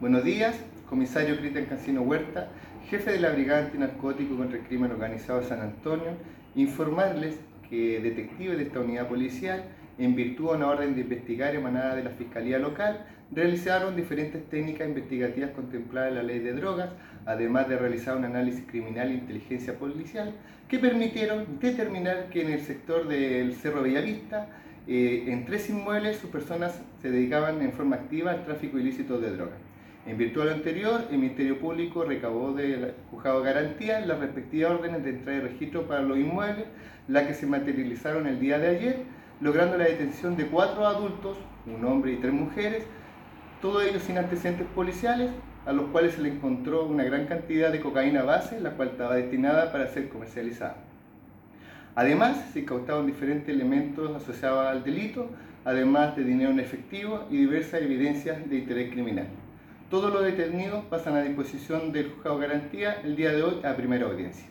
Buenos días, comisario Cristian Cancino Huerta, jefe de la Brigada Antinarcótico contra el Crimen Organizado de San Antonio, informarles que detectives de esta unidad policial, en virtud de una orden de investigar emanada de la Fiscalía Local, realizaron diferentes técnicas investigativas contempladas en la ley de drogas, además de realizar un análisis criminal e inteligencia policial, que permitieron determinar que en el sector del Cerro Bellavista, eh, en tres inmuebles, sus personas se dedicaban en forma activa al tráfico ilícito de drogas. En virtud de lo anterior, el Ministerio Público recabó del juzgado de garantía las respectivas órdenes de entrada y registro para los inmuebles, las que se materializaron el día de ayer, logrando la detención de cuatro adultos, un hombre y tres mujeres, todos ellos sin antecedentes policiales, a los cuales se le encontró una gran cantidad de cocaína base, la cual estaba destinada para ser comercializada. Además, se incautaron diferentes elementos asociados al delito, además de dinero en efectivo y diversas evidencias de interés criminal. Todos los detenidos pasan a disposición del juzgado de garantía el día de hoy a primera audiencia.